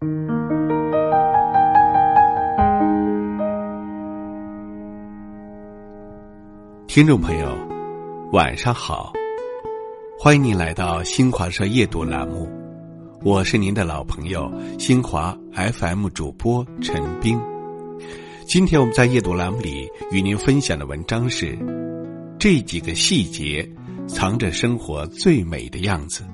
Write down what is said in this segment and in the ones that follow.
听众朋友，晚上好！欢迎您来到新华社夜读栏目，我是您的老朋友新华 FM 主播陈斌。今天我们在夜读栏目里与您分享的文章是：这几个细节藏着生活最美的样子。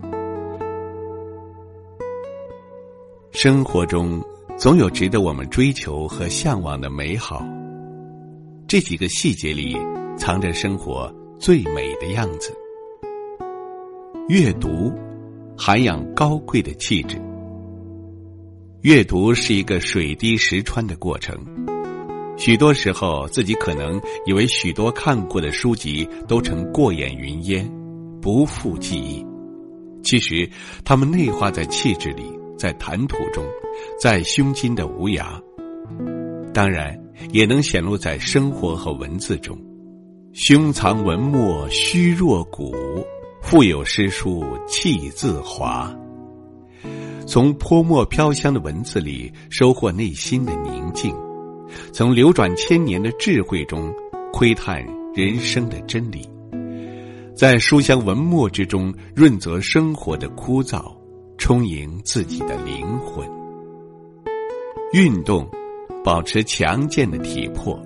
生活中总有值得我们追求和向往的美好，这几个细节里。藏着生活最美的样子。阅读，涵养高贵的气质。阅读是一个水滴石穿的过程。许多时候，自己可能以为许多看过的书籍都成过眼云烟，不复记忆。其实，它们内化在气质里，在谈吐中，在胸襟的无涯。当然，也能显露在生活和文字中。胸藏文墨虚若谷，腹有诗书气自华。从泼墨飘香的文字里收获内心的宁静，从流转千年的智慧中窥探人生的真理，在书香文墨之中润泽生活的枯燥，充盈自己的灵魂。运动，保持强健的体魄。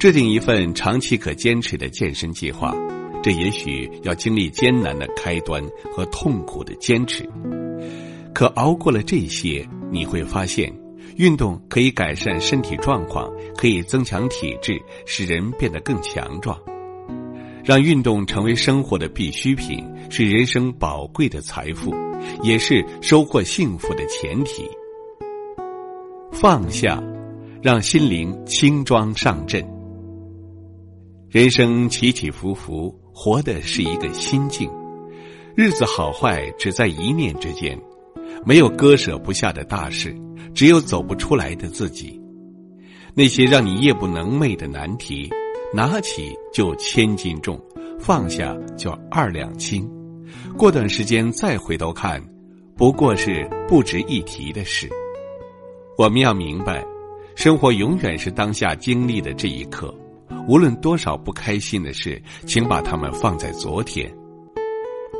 制定一份长期可坚持的健身计划，这也许要经历艰难的开端和痛苦的坚持。可熬过了这些，你会发现，运动可以改善身体状况，可以增强体质，使人变得更强壮。让运动成为生活的必需品，是人生宝贵的财富，也是收获幸福的前提。放下，让心灵轻装上阵。人生起起伏伏，活的是一个心境。日子好坏只在一念之间，没有割舍不下的大事，只有走不出来的自己。那些让你夜不能寐的难题，拿起就千斤重，放下就二两轻。过段时间再回头看，不过是不值一提的事。我们要明白，生活永远是当下经历的这一刻。无论多少不开心的事，请把它们放在昨天。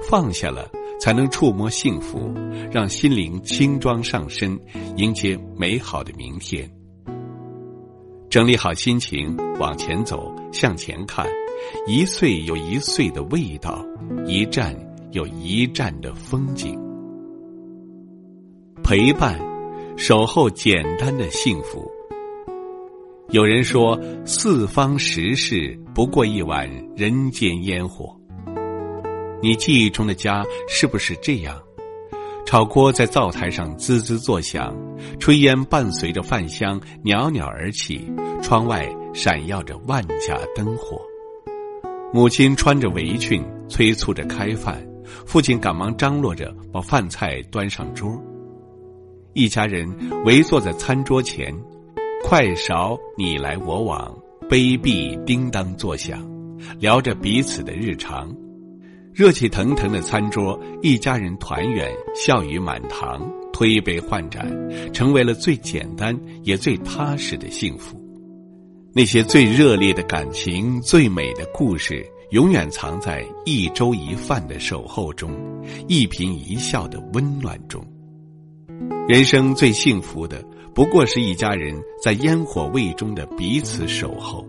放下了，才能触摸幸福，让心灵轻装上身，迎接美好的明天。整理好心情，往前走，向前看。一岁有一岁的味道，一站有一站的风景。陪伴，守候简单的幸福。有人说：“四方十事不过一碗人间烟火。”你记忆中的家是不是这样？炒锅在灶台上滋滋作响，炊烟伴随着饭香袅袅而起，窗外闪耀着万家灯火。母亲穿着围裙催促着开饭，父亲赶忙张罗着把饭菜端上桌。一家人围坐在餐桌前。筷勺你来我往，杯壁叮当作响，聊着彼此的日常。热气腾腾的餐桌，一家人团圆，笑语满堂，推杯换盏，成为了最简单也最踏实的幸福。那些最热烈的感情、最美的故事，永远藏在一粥一饭的守候中，一颦一笑的温暖中。人生最幸福的。不过是一家人在烟火味中的彼此守候。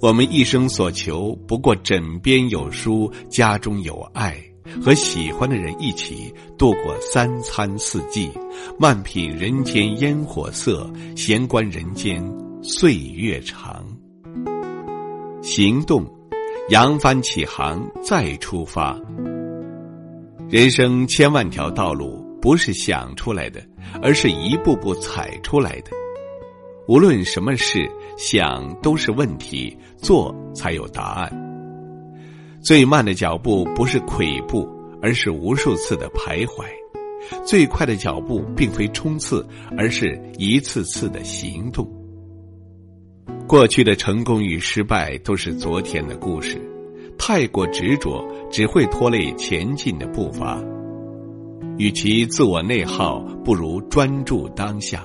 我们一生所求，不过枕边有书，家中有爱，和喜欢的人一起度过三餐四季，慢品人间烟火色，闲观人间岁月长。行动，扬帆起航，再出发。人生千万条道路。不是想出来的，而是一步步踩出来的。无论什么事，想都是问题，做才有答案。最慢的脚步不是跬步，而是无数次的徘徊；最快的脚步并非冲刺，而是一次次的行动。过去的成功与失败都是昨天的故事，太过执着只会拖累前进的步伐。与其自我内耗，不如专注当下。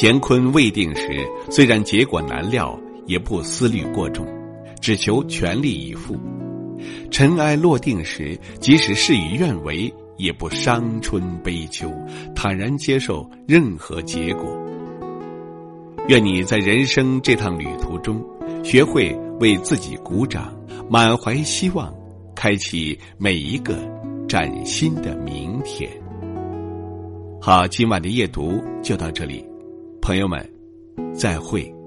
乾坤未定时，虽然结果难料，也不思虑过重，只求全力以赴；尘埃落定时，即使事与愿违，也不伤春悲秋，坦然接受任何结果。愿你在人生这趟旅途中，学会为自己鼓掌，满怀希望，开启每一个崭新的明天。好，今晚的夜读就到这里。朋友们，再会。